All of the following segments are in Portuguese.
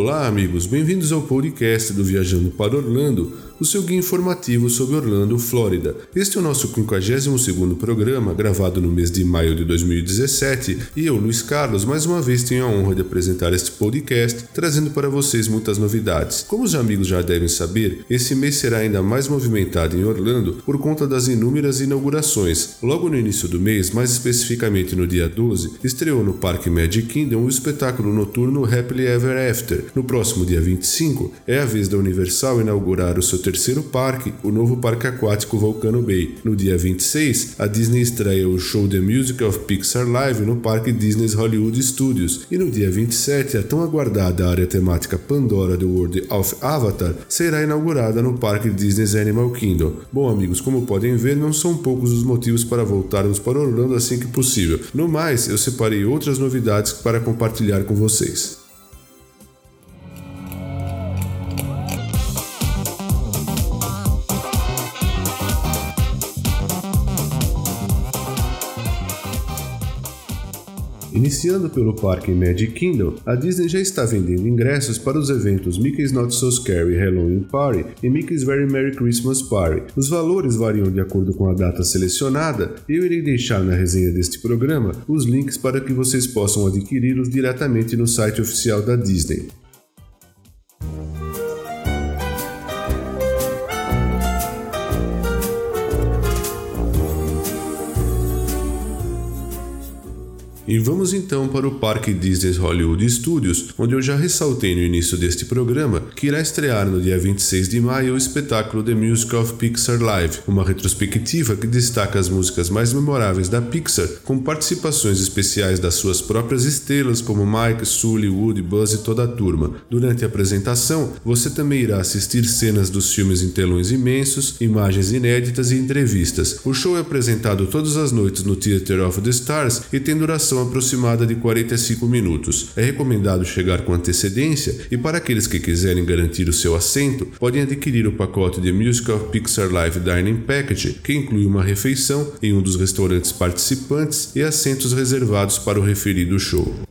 Olá, amigos, bem-vindos ao podcast do Viajando para Orlando, o seu guia informativo sobre Orlando, Flórida. Este é o nosso 52º programa, gravado no mês de maio de 2017, e eu, Luiz Carlos, mais uma vez tenho a honra de apresentar este podcast, trazendo para vocês muitas novidades. Como os amigos já devem saber, esse mês será ainda mais movimentado em Orlando por conta das inúmeras inaugurações. Logo no início do mês, mais especificamente no dia 12, estreou no Parque Magic Kingdom o espetáculo noturno Happily Ever After no próximo dia 25, é a vez da Universal inaugurar o seu terceiro parque, o novo parque aquático Volcano Bay. No dia 26, a Disney estreia o show The Music of Pixar Live no Parque Disney's Hollywood Studios. E no dia 27, a tão aguardada área temática Pandora do World of Avatar será inaugurada no Parque Disney's Animal Kingdom. Bom, amigos, como podem ver, não são poucos os motivos para voltarmos para Orlando assim que possível. No mais, eu separei outras novidades para compartilhar com vocês. Iniciando pelo parque Magic Kingdom, a Disney já está vendendo ingressos para os eventos Mickey's Not So Scary Halloween Party e Mickey's Very Merry Christmas Party. Os valores variam de acordo com a data selecionada e eu irei deixar na resenha deste programa os links para que vocês possam adquiri-los diretamente no site oficial da Disney. E vamos então para o Parque Disney Hollywood Studios, onde eu já ressaltei no início deste programa que irá estrear no dia 26 de maio o espetáculo The Music of Pixar Live, uma retrospectiva que destaca as músicas mais memoráveis da Pixar, com participações especiais das suas próprias estrelas como Mike, Sully, Woody, Buzz e toda a turma. Durante a apresentação, você também irá assistir cenas dos filmes em telões imensos, imagens inéditas e entrevistas. O show é apresentado todas as noites no Theater of the Stars e tem duração duração aproximada de 45 minutos. É recomendado chegar com antecedência e para aqueles que quiserem garantir o seu assento, podem adquirir o pacote de Musical Pixar Live Dining Package, que inclui uma refeição em um dos restaurantes participantes e assentos reservados para o referido show.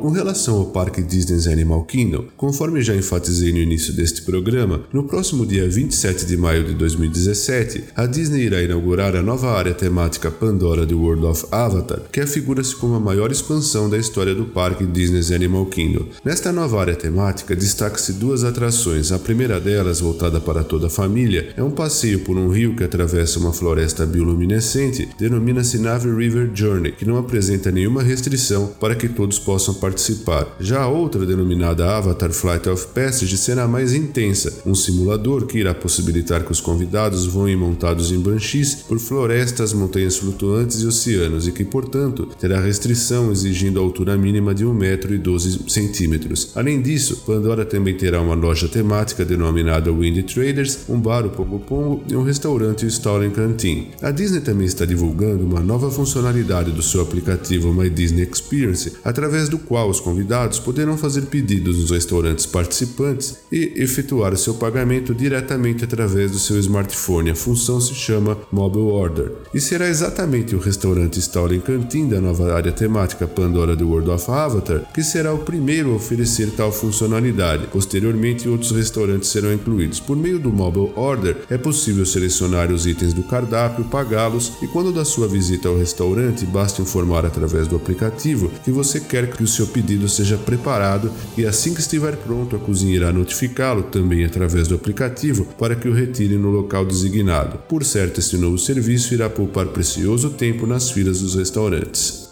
Com relação ao Parque Disney's Animal Kingdom, conforme já enfatizei no início deste programa, no próximo dia 27 de maio de 2017, a Disney irá inaugurar a nova área temática Pandora The World of Avatar, que afigura-se como a maior expansão da história do Parque Disney's Animal Kingdom. Nesta nova área temática, destaca-se duas atrações. A primeira delas, voltada para toda a família, é um passeio por um rio que atravessa uma floresta bioluminescente, denomina-se Nave River Journey, que não apresenta nenhuma restrição para que todos possam participar participar. Já a outra, denominada Avatar Flight of Passage, será mais intensa, um simulador que irá possibilitar que os convidados voem montados em banshees por florestas, montanhas flutuantes e oceanos e que, portanto, terá restrição exigindo a altura mínima de 1,12m. Além disso, Pandora também terá uma loja temática denominada Windy Traders, um bar, o Pongo Pongo e um restaurante, o Stalin Canteen. A Disney também está divulgando uma nova funcionalidade do seu aplicativo My Disney Experience, através do qual os convidados poderão fazer pedidos nos restaurantes participantes e efetuar seu pagamento diretamente através do seu smartphone. A função se chama Mobile Order e será exatamente o restaurante Stalin Canteen da nova área temática Pandora The World of Avatar que será o primeiro a oferecer tal funcionalidade. Posteriormente, outros restaurantes serão incluídos. Por meio do Mobile Order, é possível selecionar os itens do cardápio, pagá-los e quando da sua visita ao restaurante, basta informar através do aplicativo que você quer que o seu pedido seja preparado e assim que estiver pronto, a cozinha irá notificá-lo também através do aplicativo para que o retire no local designado. Por certo, este novo serviço irá poupar precioso tempo nas filas dos restaurantes.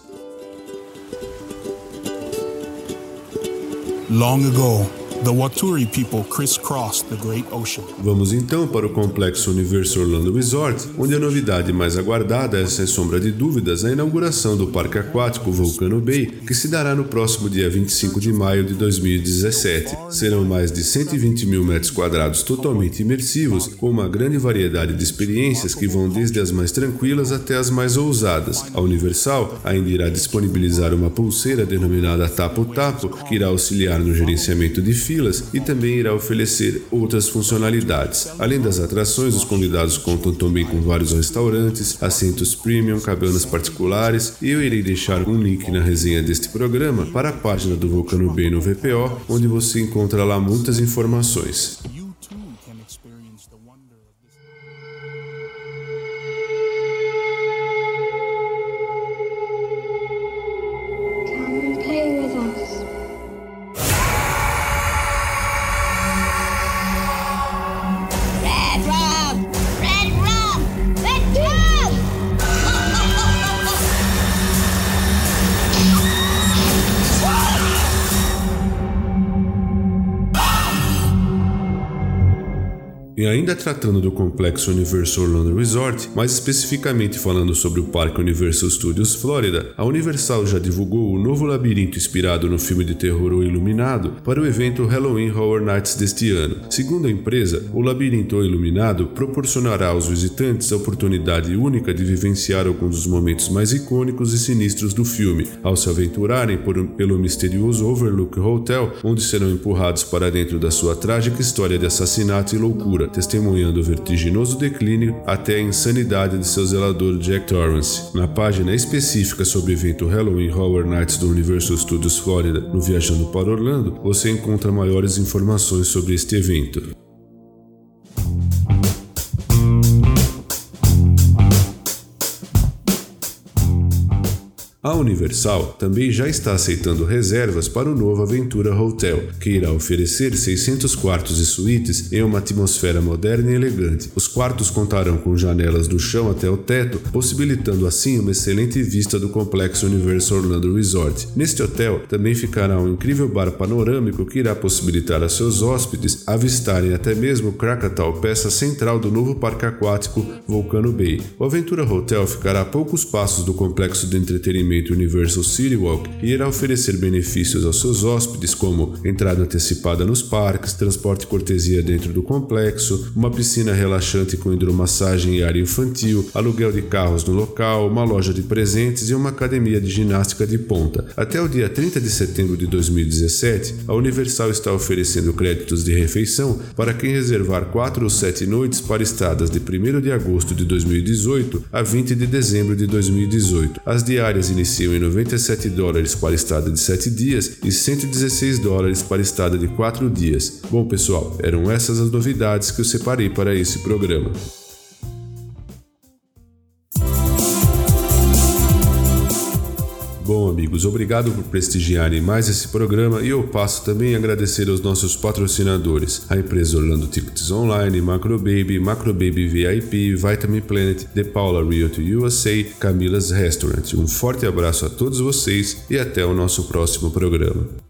Long ago, The Waturi people crisscrossed the great ocean. Vamos então para o complexo Universo Orlando Resort, onde a novidade mais aguardada é, sem sombra de dúvidas, a inauguração do parque aquático Volcano Bay, que se dará no próximo dia 25 de maio de 2017. Serão mais de 120 mil metros quadrados totalmente imersivos, com uma grande variedade de experiências que vão desde as mais tranquilas até as mais ousadas. A Universal ainda irá disponibilizar uma pulseira denominada Tapo Tapo, que irá auxiliar no gerenciamento de filas e também irá oferecer outras funcionalidades. Além das atrações, os convidados contam também com vários restaurantes, assentos premium, cabanas particulares e eu irei deixar um link na resenha deste programa para a página do Vulcano Bay no VPO, onde você encontra lá muitas informações. E ainda tratando do complexo Universal Orlando Resort, mais especificamente falando sobre o Parque Universal Studios Florida, a Universal já divulgou o novo labirinto inspirado no filme de terror O Iluminado para o evento Halloween Horror Nights deste ano. Segundo a empresa, o labirinto O Iluminado proporcionará aos visitantes a oportunidade única de vivenciar alguns dos momentos mais icônicos e sinistros do filme, ao se aventurarem por, pelo misterioso Overlook Hotel, onde serão empurrados para dentro da sua trágica história de assassinato e loucura testemunhando o vertiginoso declínio até a insanidade de seu zelador Jack Torrance. Na página específica sobre o evento Halloween Horror Nights do Universal Studios Florida no Viajando para Orlando, você encontra maiores informações sobre este evento. Universal também já está aceitando reservas para o novo Aventura Hotel, que irá oferecer 600 quartos e suítes em uma atmosfera moderna e elegante. Os quartos contarão com janelas do chão até o teto, possibilitando assim uma excelente vista do complexo Universal Orlando Resort. Neste hotel também ficará um incrível bar panorâmico que irá possibilitar a seus hóspedes avistarem até mesmo Krakatoa, peça central do novo parque aquático Volcano Bay. O Aventura Hotel ficará a poucos passos do complexo de entretenimento Universal City Walk e irá oferecer benefícios aos seus hóspedes, como entrada antecipada nos parques, transporte cortesia dentro do complexo, uma piscina relaxante com hidromassagem e área infantil, aluguel de carros no local, uma loja de presentes e uma academia de ginástica de ponta. Até o dia 30 de setembro de 2017, a Universal está oferecendo créditos de refeição para quem reservar 4 ou 7 noites para estadas de 1 de agosto de 2018 a 20 de dezembro de 2018. As diárias iniciais iniciam em 97 dólares para estada de 7 dias e 116 dólares para estada de 4 dias. Bom, pessoal, eram essas as novidades que eu separei para esse programa. Amigos, obrigado por prestigiarem mais esse programa e eu passo também a agradecer aos nossos patrocinadores, a empresa Orlando Tickets Online, Macro Baby, Macro Baby VIP, Vitamin Planet, The Paula Realty USA, Camila's Restaurant. Um forte abraço a todos vocês e até o nosso próximo programa.